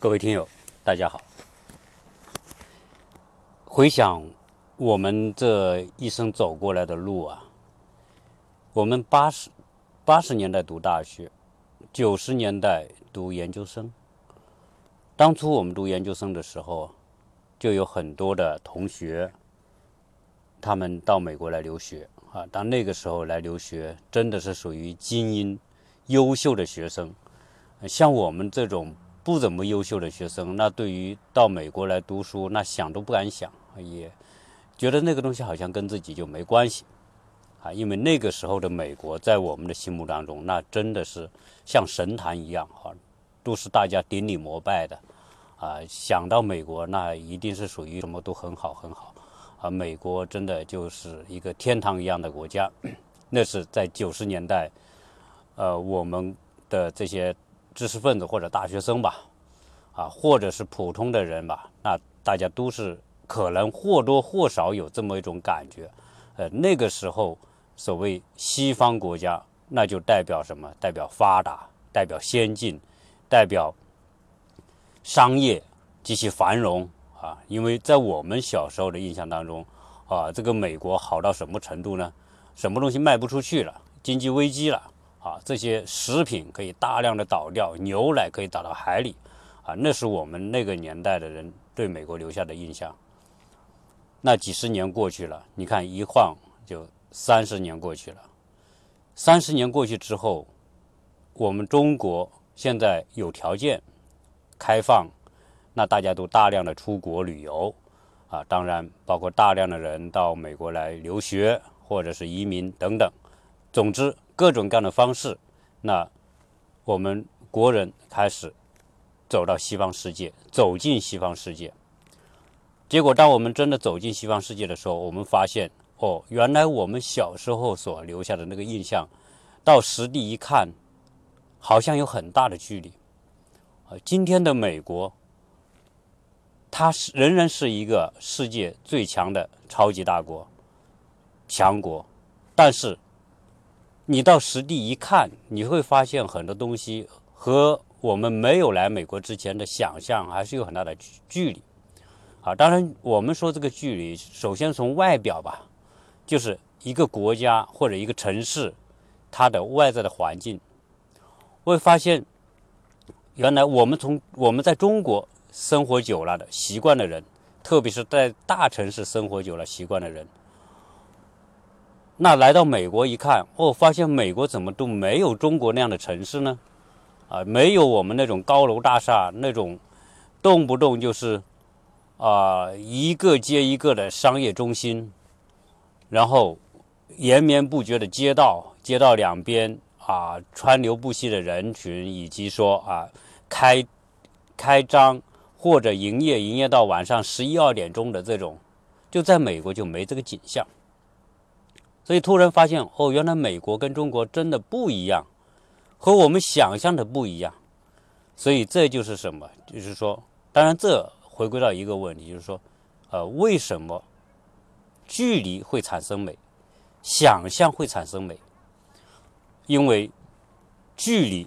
各位听友，大家好。回想我们这一生走过来的路啊，我们八十八十年代读大学，九十年代读研究生。当初我们读研究生的时候，就有很多的同学，他们到美国来留学啊。当那个时候来留学，真的是属于精英、优秀的学生。像我们这种不怎么优秀的学生，那对于到美国来读书，那想都不敢想，也觉得那个东西好像跟自己就没关系啊。因为那个时候的美国，在我们的心目当中，那真的是像神坛一样啊，都是大家顶礼膜拜的啊。想到美国，那一定是属于什么都很好很好啊。美国真的就是一个天堂一样的国家。那是在九十年代，呃，我们的这些。知识分子或者大学生吧，啊，或者是普通的人吧，那大家都是可能或多或少有这么一种感觉。呃，那个时候所谓西方国家，那就代表什么？代表发达，代表先进，代表商业极其繁荣啊。因为在我们小时候的印象当中，啊，这个美国好到什么程度呢？什么东西卖不出去了，经济危机了。啊，这些食品可以大量的倒掉，牛奶可以倒到海里，啊，那是我们那个年代的人对美国留下的印象。那几十年过去了，你看一晃就三十年过去了。三十年过去之后，我们中国现在有条件开放，那大家都大量的出国旅游，啊，当然包括大量的人到美国来留学或者是移民等等。总之。各种各样的方式，那我们国人开始走到西方世界，走进西方世界。结果，当我们真的走进西方世界的时候，我们发现，哦，原来我们小时候所留下的那个印象，到实地一看，好像有很大的距离。啊，今天的美国，它是仍然是一个世界最强的超级大国、强国，但是。你到实地一看，你会发现很多东西和我们没有来美国之前的想象还是有很大的距离。啊，当然我们说这个距离，首先从外表吧，就是一个国家或者一个城市，它的外在的环境，会发现，原来我们从我们在中国生活久了的习惯的人，特别是在大城市生活久了习惯的人。那来到美国一看，哦，发现美国怎么都没有中国那样的城市呢？啊，没有我们那种高楼大厦，那种动不动就是啊一个接一个的商业中心，然后延绵不绝的街道，街道两边啊川流不息的人群，以及说啊开开张或者营业营业到晚上十一二点钟的这种，就在美国就没这个景象。所以突然发现，哦，原来美国跟中国真的不一样，和我们想象的不一样。所以这就是什么？就是说，当然这回归到一个问题，就是说，呃，为什么距离会产生美，想象会产生美？因为距离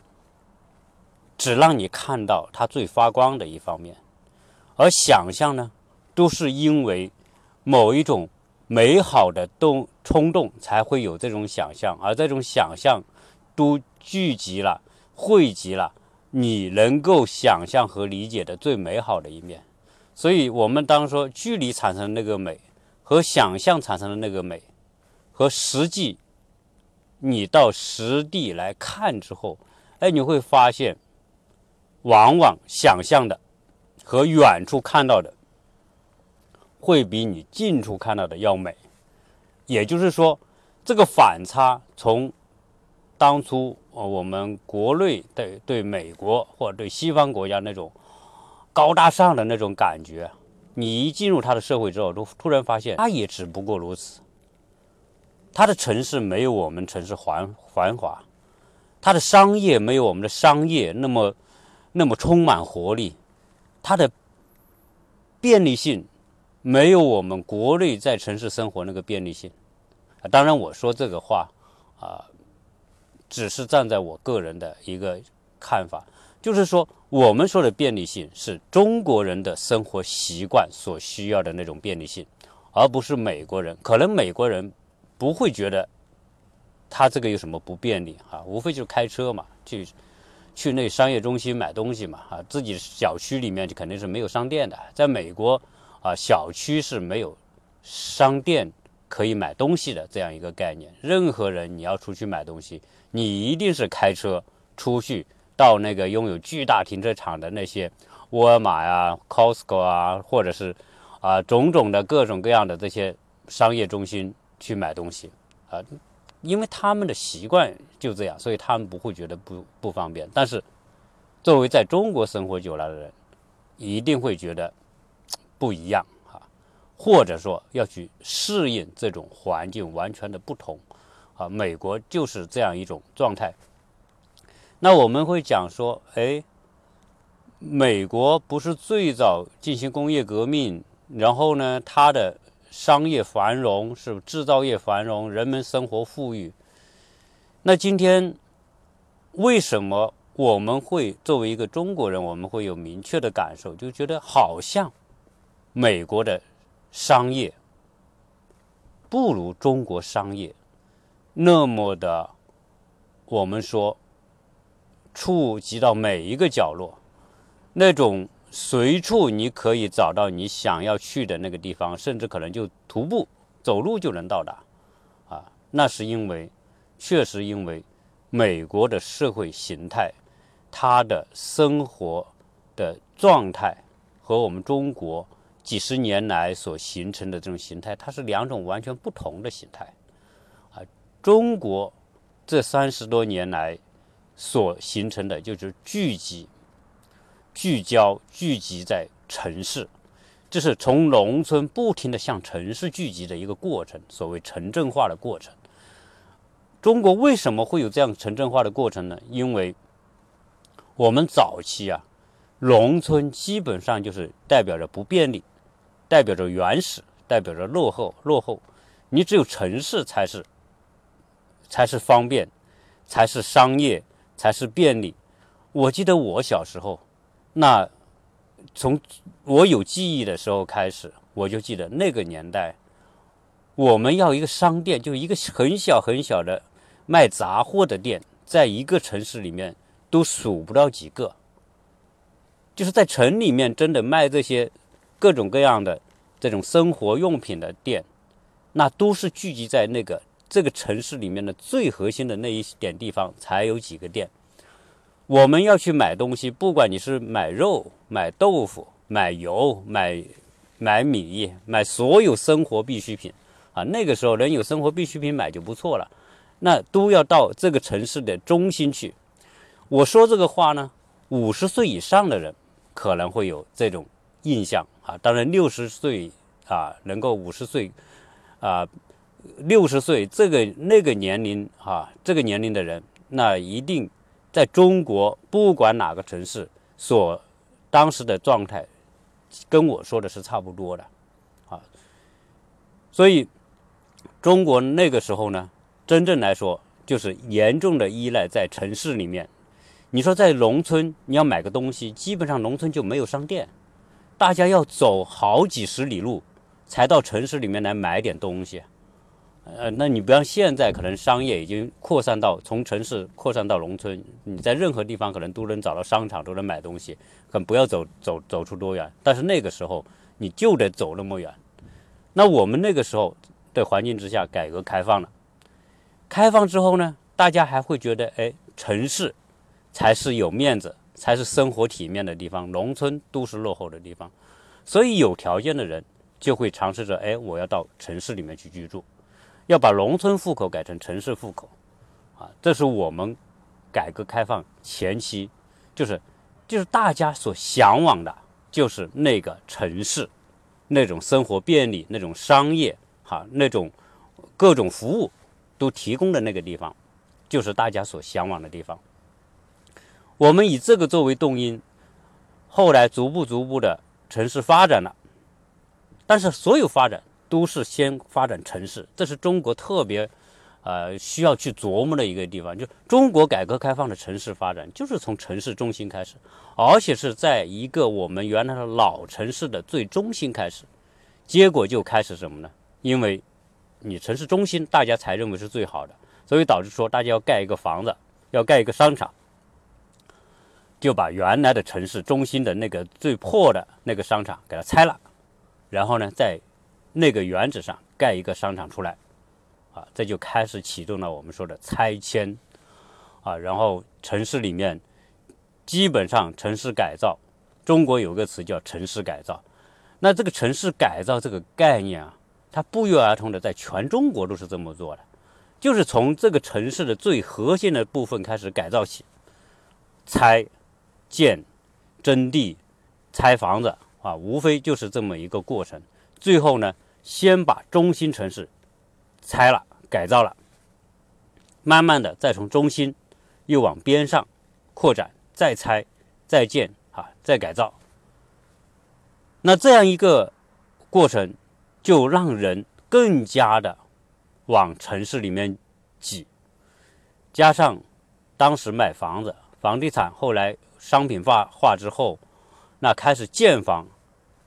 只让你看到它最发光的一方面，而想象呢，都是因为某一种。美好的动冲动才会有这种想象，而这种想象都聚集了、汇集了你能够想象和理解的最美好的一面。所以，我们当说距离产生那个美和想象产生的那个美，和实际你到实地来看之后，哎，你会发现，往往想象的和远处看到的。会比你近处看到的要美，也就是说，这个反差从当初我们国内对对美国或者对西方国家那种高大上的那种感觉，你一进入他的社会之后，都突然发现他也只不过如此。他的城市没有我们城市繁繁华，他的商业没有我们的商业那么那么充满活力，他的便利性。没有我们国内在城市生活那个便利性，当然我说这个话，啊，只是站在我个人的一个看法。就是说，我们说的便利性是中国人的生活习惯所需要的那种便利性，而不是美国人。可能美国人不会觉得他这个有什么不便利啊，无非就是开车嘛，去去那商业中心买东西嘛，啊，自己小区里面就肯定是没有商店的。在美国啊，小区是没有商店可以买东西的这样一个概念。任何人你要出去买东西，你一定是开车出去。到那个拥有巨大停车场的那些沃尔玛呀、Costco 啊，或者是啊种种的各种各样的这些商业中心去买东西啊，因为他们的习惯就这样，所以他们不会觉得不不方便。但是作为在中国生活久了的人，一定会觉得不一样啊，或者说要去适应这种环境完全的不同啊。美国就是这样一种状态。那我们会讲说，哎，美国不是最早进行工业革命，然后呢，它的商业繁荣是制造业繁荣，人们生活富裕。那今天为什么我们会作为一个中国人，我们会有明确的感受，就觉得好像美国的商业不如中国商业那么的，我们说。触及到每一个角落，那种随处你可以找到你想要去的那个地方，甚至可能就徒步走路就能到达，啊，那是因为，确实因为美国的社会形态，它的生活的状态和我们中国几十年来所形成的这种形态，它是两种完全不同的形态，啊，中国这三十多年来。所形成的就是聚集、聚焦、聚集在城市，这是从农村不停的向城市聚集的一个过程，所谓城镇化的过程。中国为什么会有这样城镇化的过程呢？因为我们早期啊，农村基本上就是代表着不便利，代表着原始，代表着落后。落后，你只有城市才是，才是方便，才是商业。才是便利。我记得我小时候，那从我有记忆的时候开始，我就记得那个年代，我们要一个商店，就一个很小很小的卖杂货的店，在一个城市里面都数不到几个。就是在城里面，真的卖这些各种各样的这种生活用品的店，那都是聚集在那个。这个城市里面的最核心的那一点地方才有几个店。我们要去买东西，不管你是买肉、买豆腐、买油、买买米、买所有生活必需品啊，那个时候能有生活必需品买就不错了。那都要到这个城市的中心去。我说这个话呢，五十岁以上的人可能会有这种印象啊。当然，六十岁啊，能够五十岁啊。六十岁这个那个年龄啊，这个年龄的人，那一定在中国不管哪个城市所当时的状态，跟我说的是差不多的，啊，所以中国那个时候呢，真正来说就是严重的依赖在城市里面。你说在农村你要买个东西，基本上农村就没有商店，大家要走好几十里路才到城市里面来买点东西。呃，那你不像现在，可能商业已经扩散到从城市扩散到农村，你在任何地方可能都能找到商场，都能买东西，可不要走走走出多远。但是那个时候你就得走那么远。那我们那个时候的环境之下，改革开放了，开放之后呢，大家还会觉得，哎，城市才是有面子，才是生活体面的地方，农村都是落后的地方。所以有条件的人就会尝试着，哎，我要到城市里面去居住。要把农村户口改成城市户口，啊，这是我们改革开放前期，就是就是大家所向往的，就是那个城市，那种生活便利，那种商业，哈，那种各种服务都提供的那个地方，就是大家所向往的地方。我们以这个作为动因，后来逐步逐步的城市发展了，但是所有发展。都是先发展城市，这是中国特别呃，需要去琢磨的一个地方。就中国改革开放的城市发展，就是从城市中心开始，而且是在一个我们原来的老城市的最中心开始。结果就开始什么呢？因为你城市中心大家才认为是最好的，所以导致说大家要盖一个房子，要盖一个商场，就把原来的城市中心的那个最破的那个商场给它拆了，然后呢，在那个原址上盖一个商场出来，啊，这就开始启动了我们说的拆迁，啊，然后城市里面基本上城市改造，中国有个词叫城市改造，那这个城市改造这个概念啊。它不约而同的在全中国都是这么做的，就是从这个城市的最核心的部分开始改造起，拆、建、征地、拆房子啊，无非就是这么一个过程。最后呢，先把中心城市拆了、改造了，慢慢的再从中心又往边上扩展，再拆、再建啊，再改造。那这样一个过程。就让人更加的往城市里面挤，加上当时买房子，房地产后来商品化化之后，那开始建房，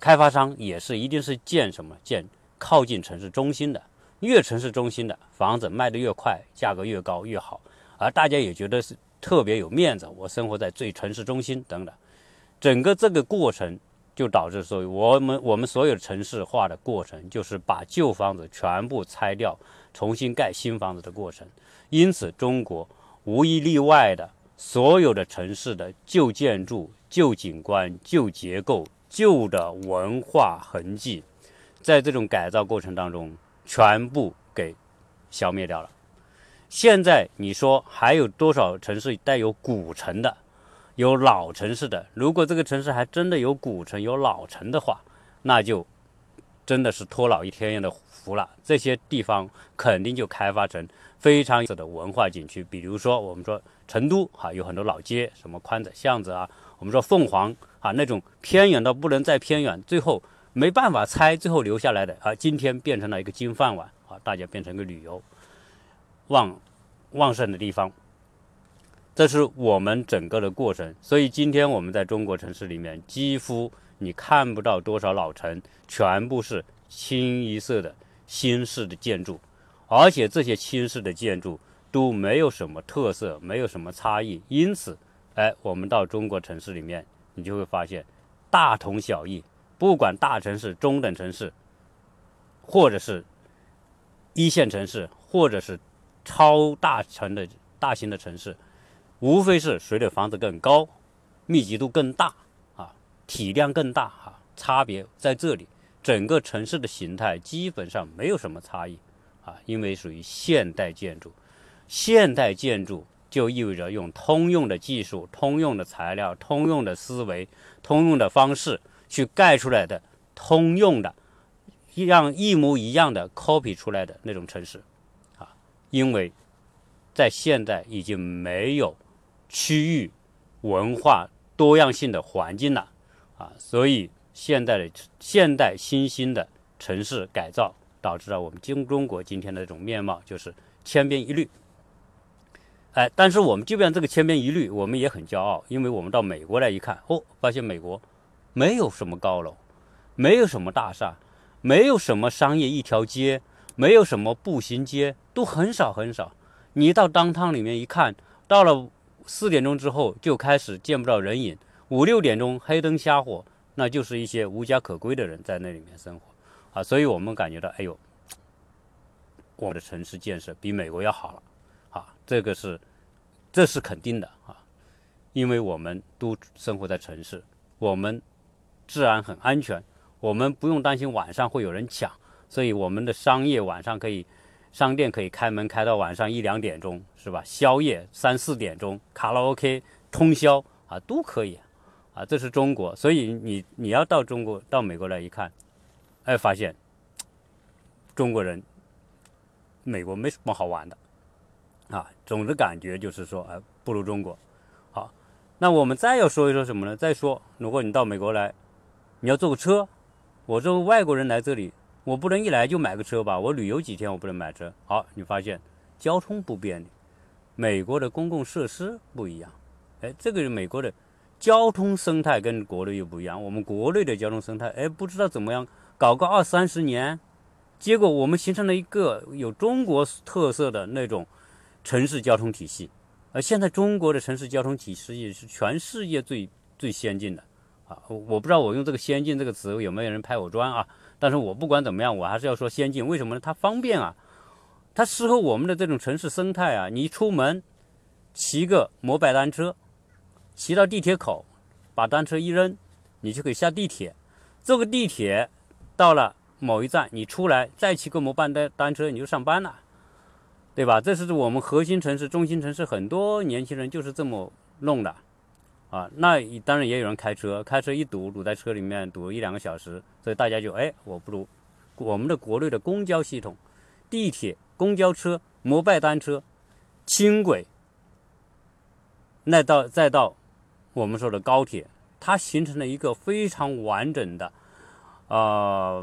开发商也是一定是建什么建靠近城市中心的，越城市中心的房子卖得越快，价格越高越好，而大家也觉得是特别有面子，我生活在最城市中心等等，整个这个过程。就导致说，我们我们所有城市化的过程，就是把旧房子全部拆掉，重新盖新房子的过程。因此，中国无一例外的所有的城市的旧建筑、旧景观、旧结构、旧的文化痕迹，在这种改造过程当中，全部给消灭掉了。现在你说还有多少城市带有古城的？有老城市的，如果这个城市还真的有古城、有老城的话，那就真的是托老一天的服了。这些地方肯定就开发成非常有的文化景区。比如说，我们说成都哈，有很多老街，什么宽窄巷子啊；我们说凤凰啊，那种偏远到不能再偏远，最后没办法拆，最后留下来的啊，今天变成了一个金饭碗啊，大家变成一个旅游旺旺盛的地方。这是我们整个的过程，所以今天我们在中国城市里面，几乎你看不到多少老城，全部是清一色的新式的建筑，而且这些新式的建筑都没有什么特色，没有什么差异。因此，哎，我们到中国城市里面，你就会发现大同小异。不管大城市、中等城市，或者是一线城市，或者是超大城的大型的城市。无非是谁的房子更高，密集度更大啊，体量更大啊，差别在这里。整个城市的形态基本上没有什么差异啊，因为属于现代建筑。现代建筑就意味着用通用的技术、通用的材料、通用的思维、通用的方式去盖出来的通用的、一样一模一样的 copy 出来的那种城市啊，因为在现代已经没有。区域文化多样性的环境了啊，所以现代的现代新兴的城市改造，导致了我们今中国今天的这种面貌，就是千篇一律。哎，但是我们即便这个千篇一律，我们也很骄傲，因为我们到美国来一看，哦，发现美国没有什么高楼，没有什么大厦，没有什么商业一条街，没有什么步行街，都很少很少。你到当趟里面一看，到了。四点钟之后就开始见不到人影，五六点钟黑灯瞎火，那就是一些无家可归的人在那里面生活，啊，所以我们感觉到，哎呦，我们的城市建设比美国要好了，啊，这个是，这是肯定的啊，因为我们都生活在城市，我们治安很安全，我们不用担心晚上会有人抢，所以我们的商业晚上可以。商店可以开门开到晚上一两点钟，是吧？宵夜三四点钟，卡拉 OK 通宵啊，都可以啊。这是中国，所以你你要到中国到美国来一看，哎，发现中国人美国没什么好玩的啊。总的感觉就是说，哎，不如中国好。那我们再要说一说什么呢？再说，如果你到美国来，你要坐个车，我作为外国人来这里。我不能一来就买个车吧？我旅游几天，我不能买车。好，你发现交通不便利，美国的公共设施不一样。哎，这个是美国的交通生态跟国内又不一样。我们国内的交通生态，哎，不知道怎么样，搞个二三十年，结果我们形成了一个有中国特色的那种城市交通体系。而现在中国的城市交通体系也是全世界最最先进的啊！我不知道我用这个“先进”这个词有没有人拍我砖啊？但是我不管怎么样，我还是要说先进。为什么呢？它方便啊，它适合我们的这种城市生态啊。你出门，骑个摩拜单车，骑到地铁口，把单车一扔，你就可以下地铁。坐个地铁到了某一站，你出来再骑个摩拜单单车，你就上班了。对吧？这是我们核心城市、中心城市，很多年轻人就是这么弄的，啊，那当然也有人开车，开车一堵，堵在车里面堵一两个小时，所以大家就哎，我不如我们的国内的公交系统、地铁、公交车、摩拜单车、轻轨，那到再到我们说的高铁，它形成了一个非常完整的，啊，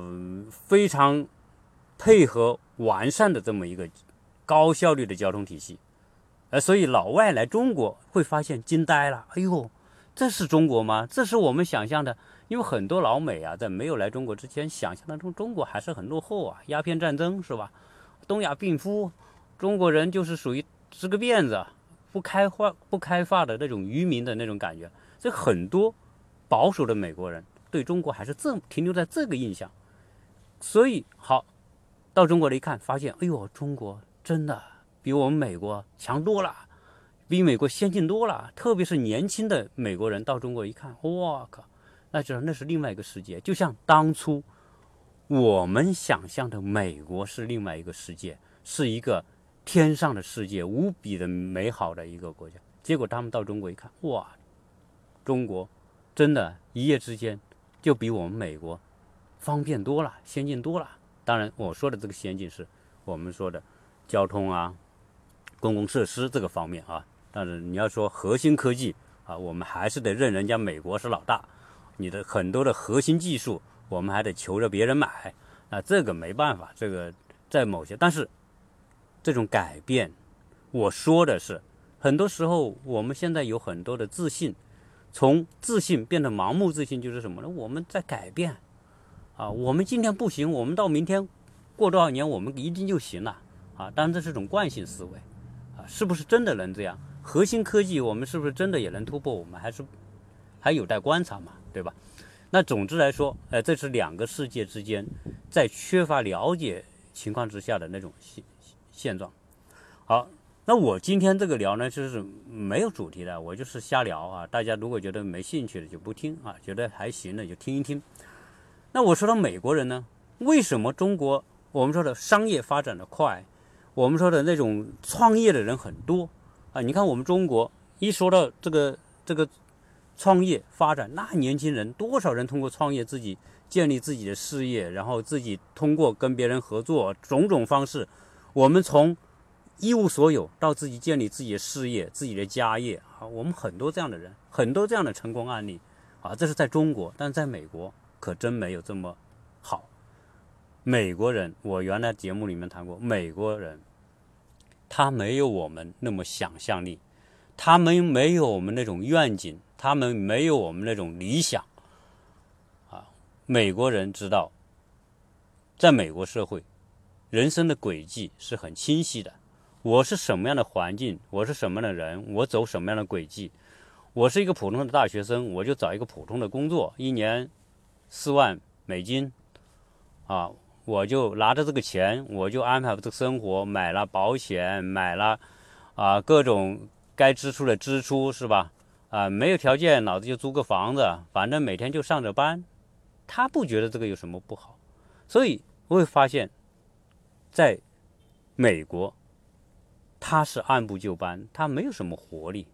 非常配合完善的这么一个。高效率的交通体系，呃，所以老外来中国会发现惊呆了。哎呦，这是中国吗？这是我们想象的。因为很多老美啊，在没有来中国之前，想象当中中国还是很落后啊，鸦片战争是吧？东亚病夫，中国人就是属于织个辫子、不开化、不开发的那种渔民的那种感觉。所以很多保守的美国人对中国还是这停留在这个印象。所以好，到中国了一看，发现，哎呦，中国。真的比我们美国强多了，比美国先进多了。特别是年轻的美国人到中国一看，我靠，那知那是另外一个世界。就像当初我们想象的美国是另外一个世界，是一个天上的世界，无比的美好的一个国家。结果他们到中国一看，哇，中国真的，一夜之间就比我们美国方便多了，先进多了。当然，我说的这个先进是我们说的。交通啊，公共设施这个方面啊，但是你要说核心科技啊，我们还是得认人家美国是老大。你的很多的核心技术，我们还得求着别人买，啊这个没办法。这个在某些，但是这种改变，我说的是，很多时候我们现在有很多的自信，从自信变得盲目自信，就是什么呢？我们在改变啊，我们今天不行，我们到明天过多少年，我们一定就行了。啊，当然这是种惯性思维，啊，是不是真的能这样？核心科技我们是不是真的也能突破？我们还是还有待观察嘛，对吧？那总之来说，呃，这是两个世界之间在缺乏了解情况之下的那种现状。好，那我今天这个聊呢，就是没有主题的，我就是瞎聊啊。大家如果觉得没兴趣的就不听啊，觉得还行的就听一听。那我说到美国人呢，为什么中国我们说的商业发展的快？我们说的那种创业的人很多啊，你看我们中国一说到这个这个创业发展，那年轻人多少人通过创业自己建立自己的事业，然后自己通过跟别人合作种种方式，我们从一无所有到自己建立自己的事业、自己的家业啊，我们很多这样的人，很多这样的成功案例啊，这是在中国，但在美国可真没有这么好。美国人，我原来节目里面谈过，美国人他没有我们那么想象力，他们没有我们那种愿景，他们没有我们那种理想。啊，美国人知道，在美国社会，人生的轨迹是很清晰的。我是什么样的环境，我是什么样的人，我走什么样的轨迹。我是一个普通的大学生，我就找一个普通的工作，一年四万美金，啊。我就拿着这个钱，我就安排这个生活，买了保险，买了啊各种该支出的支出，是吧？啊，没有条件，老子就租个房子，反正每天就上着班。他不觉得这个有什么不好，所以我会发现，在美国，他是按部就班，他没有什么活力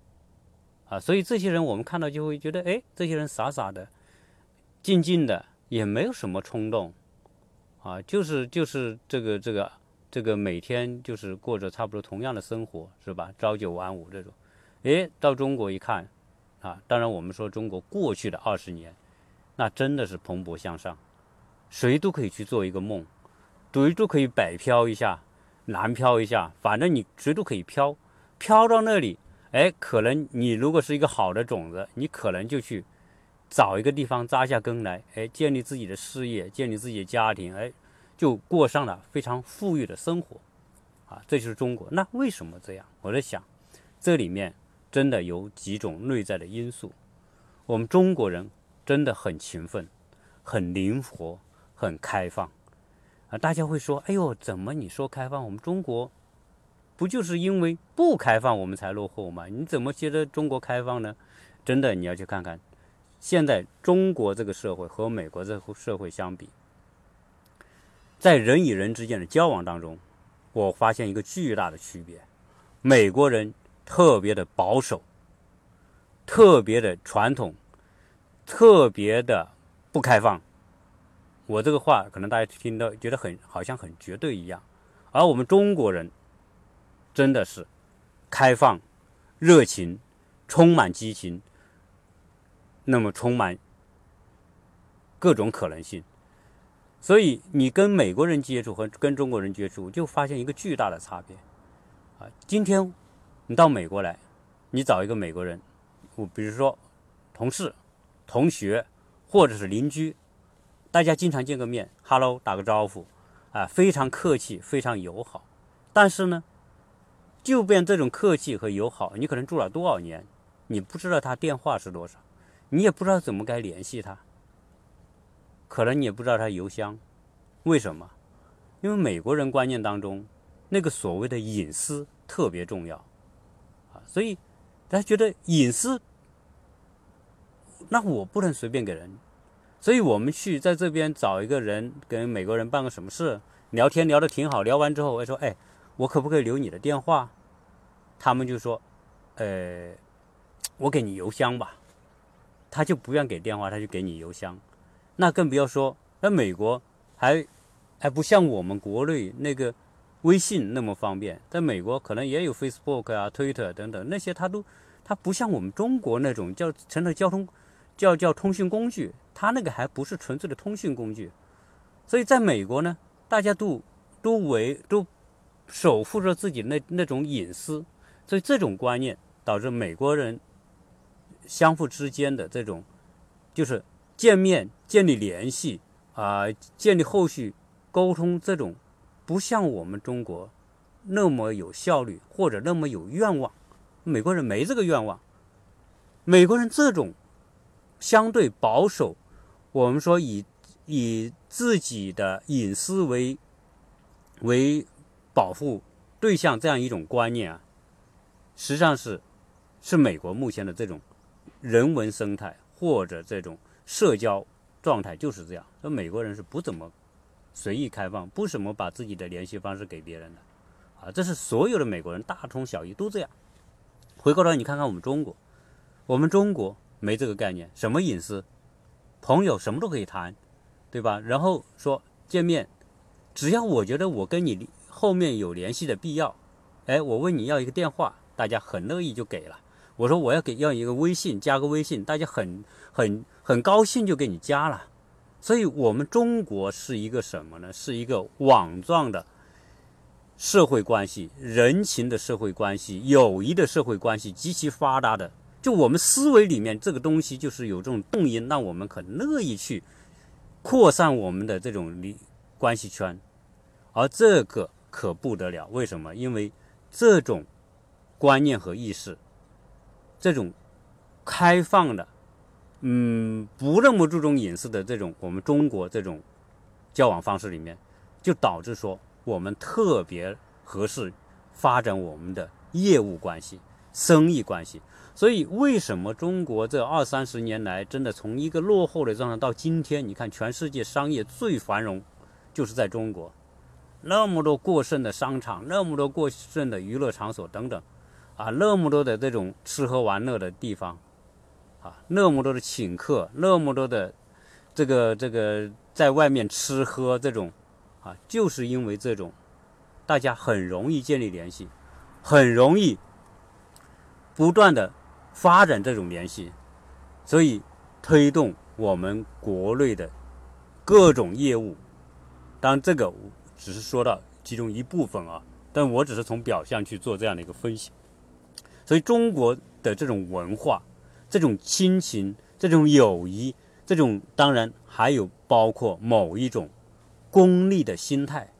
啊。所以这些人我们看到就会觉得，哎，这些人傻傻的，静静的，也没有什么冲动。啊，就是就是这个这个这个每天就是过着差不多同样的生活，是吧？朝九晚五这种，诶，到中国一看，啊，当然我们说中国过去的二十年，那真的是蓬勃向上，谁都可以去做一个梦，谁都可以摆漂一下，南漂一下，反正你谁都可以漂，漂到那里，哎，可能你如果是一个好的种子，你可能就去找一个地方扎下根来，哎，建立自己的事业，建立自己的家庭，哎，就过上了非常富裕的生活，啊，这就是中国。那为什么这样？我在想，这里面真的有几种内在的因素。我们中国人真的很勤奋，很灵活，很开放。啊，大家会说：“哎呦，怎么你说开放？我们中国不就是因为不开放，我们才落后吗？你怎么觉得中国开放呢？”真的，你要去看看，现在中国这个社会和美国这个社会相比，在人与人之间的交往当中，我发现一个巨大的区别：美国人特别的保守，特别的传统，特别的不开放。我这个话可能大家听到觉得很好像很绝对一样，而我们中国人真的是开放、热情、充满激情，那么充满各种可能性。所以你跟美国人接触和跟中国人接触，就发现一个巨大的差别。啊，今天你到美国来，你找一个美国人，我比如说同事、同学或者是邻居。大家经常见个面，Hello，打个招呼，啊，非常客气，非常友好。但是呢，就便这种客气和友好，你可能住了多少年，你不知道他电话是多少，你也不知道怎么该联系他，可能你也不知道他邮箱。为什么？因为美国人观念当中，那个所谓的隐私特别重要，啊，所以他觉得隐私，那我不能随便给人。所以我们去在这边找一个人跟美国人办个什么事，聊天聊得挺好，聊完之后我说，哎，我可不可以留你的电话？他们就说，呃，我给你邮箱吧。他就不愿给电话，他就给你邮箱。那更不要说，那美国还还不像我们国内那个微信那么方便，在美国可能也有 Facebook 啊、Twitter 等等那些，他都他不像我们中国那种叫成了交通叫叫通讯工具。它那个还不是纯粹的通讯工具，所以在美国呢，大家都都为都守护着自己那那种隐私，所以这种观念导致美国人相互之间的这种就是见面建立联系啊，建立后续沟通这种不像我们中国那么有效率或者那么有愿望，美国人没这个愿望，美国人这种相对保守。我们说以以自己的隐私为为保护对象这样一种观念啊，实际上是是美国目前的这种人文生态或者这种社交状态就是这样。那美国人是不怎么随意开放，不怎么把自己的联系方式给别人的啊，这是所有的美国人大同小异都这样。回过头你看看我们中国，我们中国没这个概念，什么隐私？朋友什么都可以谈，对吧？然后说见面，只要我觉得我跟你后面有联系的必要，哎，我问你要一个电话，大家很乐意就给了。我说我要给要一个微信，加个微信，大家很很很高兴就给你加了。所以，我们中国是一个什么呢？是一个网状的社会关系、人情的社会关系、友谊的社会关系极其发达的。就我们思维里面这个东西，就是有这种动因，让我们很乐意去扩散我们的这种理关系圈，而这个可不得了。为什么？因为这种观念和意识，这种开放的，嗯，不那么注重隐私的这种我们中国这种交往方式里面，就导致说我们特别合适发展我们的业务关系、生意关系。所以，为什么中国这二三十年来，真的从一个落后的状态到今天，你看全世界商业最繁荣，就是在中国，那么多过剩的商场，那么多过剩的娱乐场所等等，啊，那么多的这种吃喝玩乐的地方，啊，那么多的请客，那么多的这个这个在外面吃喝这种，啊，就是因为这种，大家很容易建立联系，很容易不断的。发展这种联系，所以推动我们国内的各种业务。当然，这个只是说到其中一部分啊，但我只是从表象去做这样的一个分析。所以中国的这种文化、这种亲情、这种友谊、这种当然还有包括某一种功利的心态。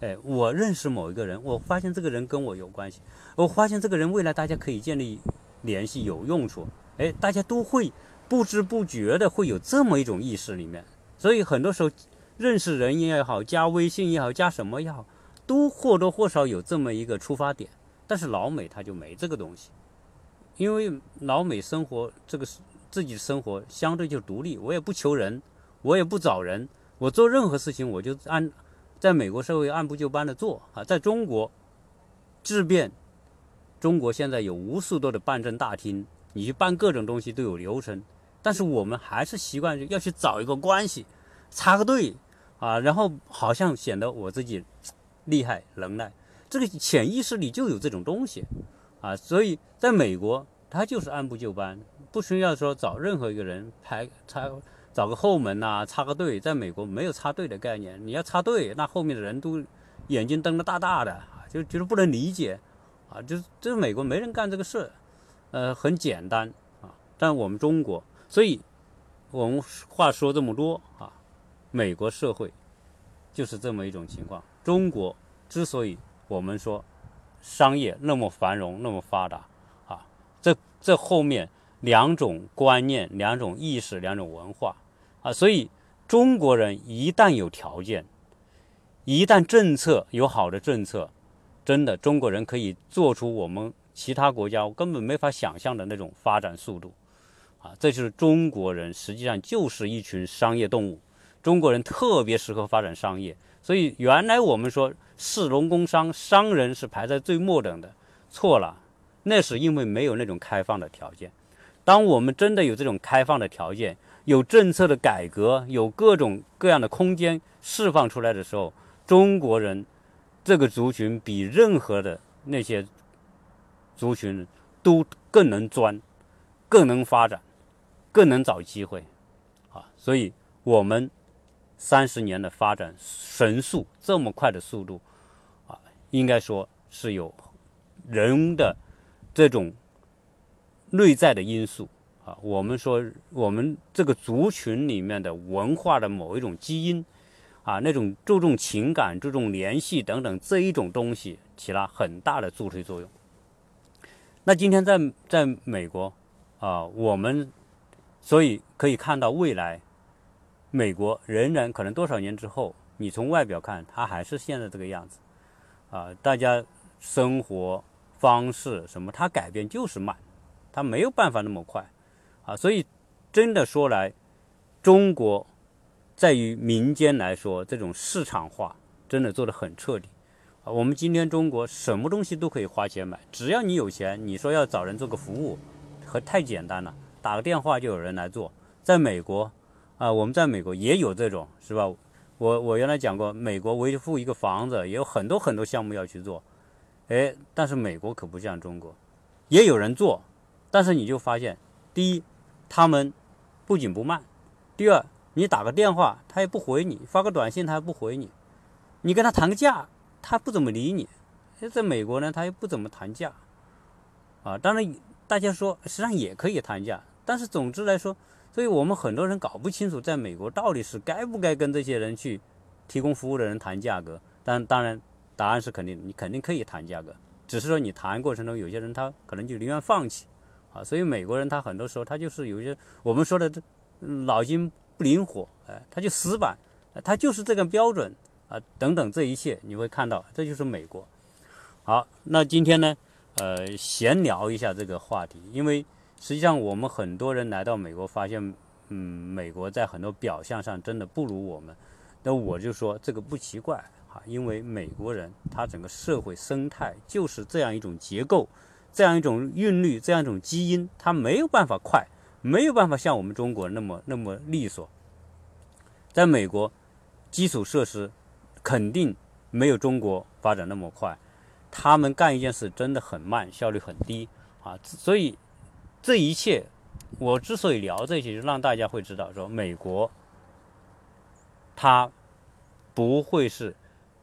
哎，我认识某一个人，我发现这个人跟我有关系，我发现这个人未来大家可以建立联系有用处。哎，大家都会不知不觉的会有这么一种意识里面。所以很多时候认识人也好，加微信也好，加什么也好，都或多或少有这么一个出发点。但是老美他就没这个东西，因为老美生活这个自己的生活相对就独立，我也不求人，我也不找人，我做任何事情我就按在美国社会按部就班的做啊。在中国，质变，中国现在有无数多的办证大厅，你去办各种东西都有流程，但是我们还是习惯要去找一个关系，插个队啊，然后好像显得我自己厉害能耐。这个潜意识里就有这种东西，啊，所以在美国，他就是按部就班，不需要说找任何一个人排插找个后门呐，插个队。在美国没有插队的概念，你要插队，那后面的人都眼睛瞪得大大的，就觉得不能理解，啊，就是这是美国没人干这个事，呃，很简单啊。但我们中国，所以我们话说这么多啊，美国社会就是这么一种情况。中国之所以我们说，商业那么繁荣，那么发达，啊，这这后面两种观念、两种意识、两种文化，啊，所以中国人一旦有条件，一旦政策有好的政策，真的中国人可以做出我们其他国家根本没法想象的那种发展速度，啊，这就是中国人实际上就是一群商业动物，中国人特别适合发展商业。所以原来我们说士农工商，商人是排在最末等的，错了，那是因为没有那种开放的条件。当我们真的有这种开放的条件，有政策的改革，有各种各样的空间释放出来的时候，中国人这个族群比任何的那些族群都更能钻，更能发展，更能找机会，啊，所以我们。三十年的发展神速，这么快的速度，啊，应该说是有人的这种内在的因素啊。我们说，我们这个族群里面的文化的某一种基因啊，那种注重情感、注重联系等等这一种东西，起了很大的助推作用。那今天在在美国啊，我们所以可以看到未来。美国仍然可能多少年之后，你从外表看，它还是现在这个样子，啊，大家生活方式什么，它改变就是慢，它没有办法那么快，啊，所以真的说来，中国在于民间来说，这种市场化真的做得很彻底，啊，我们今天中国什么东西都可以花钱买，只要你有钱，你说要找人做个服务，和太简单了，打个电话就有人来做，在美国。啊，我们在美国也有这种，是吧？我我原来讲过，美国维护一个房子也有很多很多项目要去做，哎，但是美国可不像中国，也有人做，但是你就发现，第一，他们不紧不慢；第二，你打个电话他也不回你，发个短信他也不回你，你跟他谈个价他不怎么理你。在美国呢，他也不怎么谈价，啊，当然大家说实际上也可以谈价，但是总之来说。所以我们很多人搞不清楚，在美国到底是该不该跟这些人去提供服务的人谈价格。但当然，答案是肯定，你肯定可以谈价格，只是说你谈过程中有些人他可能就宁愿放弃啊。所以美国人他很多时候他就是有些我们说的这脑筋不灵活，哎，他就死板，他就是这个标准啊等等这一切你会看到，这就是美国。好，那今天呢，呃，闲聊一下这个话题，因为。实际上，我们很多人来到美国，发现，嗯，美国在很多表象上真的不如我们。那我就说这个不奇怪哈，因为美国人他整个社会生态就是这样一种结构，这样一种韵律，这样一种基因，他没有办法快，没有办法像我们中国那么那么利索。在美国，基础设施肯定没有中国发展那么快，他们干一件事真的很慢，效率很低啊，所以。这一切，我之所以聊这些，就让大家会知道，说美国，它不会是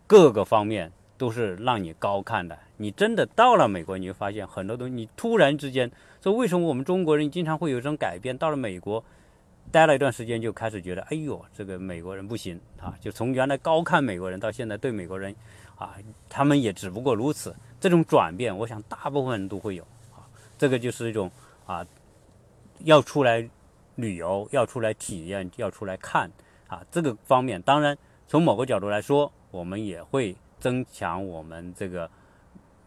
各个方面都是让你高看的。你真的到了美国，你就发现很多东西，你突然之间说，为什么我们中国人经常会有这种改变？到了美国，待了一段时间，就开始觉得，哎呦，这个美国人不行啊！就从原来高看美国人，到现在对美国人，啊，他们也只不过如此。这种转变，我想大部分人都会有啊。这个就是一种啊，要出来旅游，要出来体验，要出来看啊。这个方面，当然从某个角度来说，我们也会。增强我们这个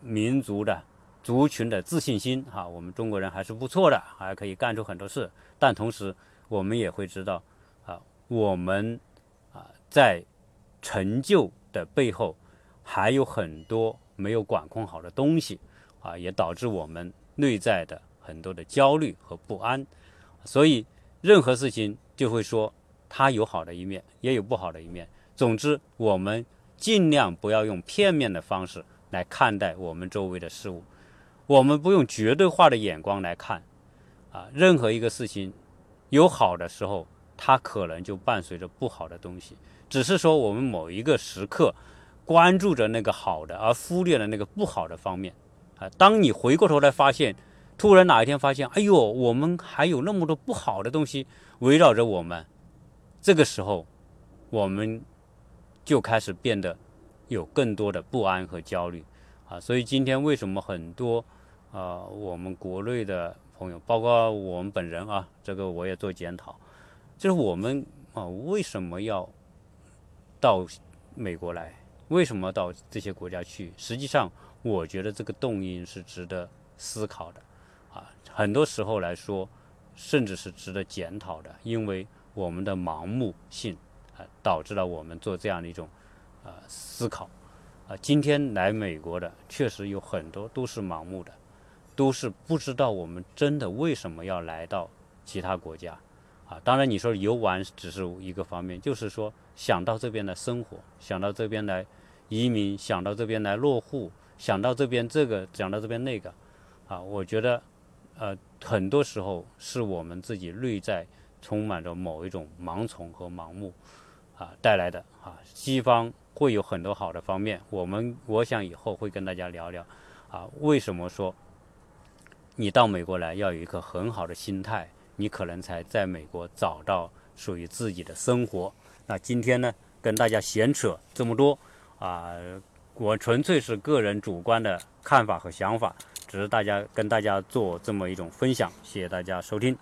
民族的族群的自信心哈，我们中国人还是不错的，还可以干出很多事。但同时，我们也会知道啊，我们啊在成就的背后还有很多没有管控好的东西啊，也导致我们内在的很多的焦虑和不安。所以，任何事情就会说它有好的一面，也有不好的一面。总之，我们。尽量不要用片面的方式来看待我们周围的事物，我们不用绝对化的眼光来看，啊，任何一个事情有好的时候，它可能就伴随着不好的东西。只是说我们某一个时刻关注着那个好的，而忽略了那个不好的方面。啊，当你回过头来发现，突然哪一天发现，哎呦，我们还有那么多不好的东西围绕着我们，这个时候，我们。就开始变得有更多的不安和焦虑啊，所以今天为什么很多啊我们国内的朋友，包括我们本人啊，这个我也做检讨，就是我们啊为什么要到美国来？为什么到这些国家去？实际上，我觉得这个动因是值得思考的啊，很多时候来说，甚至是值得检讨的，因为我们的盲目性。导致了我们做这样的一种，呃，思考，啊，今天来美国的确实有很多都是盲目的，都是不知道我们真的为什么要来到其他国家，啊，当然你说游玩只是一个方面，就是说想到这边来生活，想到这边来移民，想到这边来落户，想到这边这个，想到这边那个，啊，我觉得，呃，很多时候是我们自己内在充满着某一种盲从和盲目。啊，带来的啊，西方会有很多好的方面。我们我想以后会跟大家聊聊，啊，为什么说你到美国来要有一颗很好的心态，你可能才在美国找到属于自己的生活。那今天呢，跟大家闲扯这么多啊，我纯粹是个人主观的看法和想法，只是大家跟大家做这么一种分享。谢谢大家收听。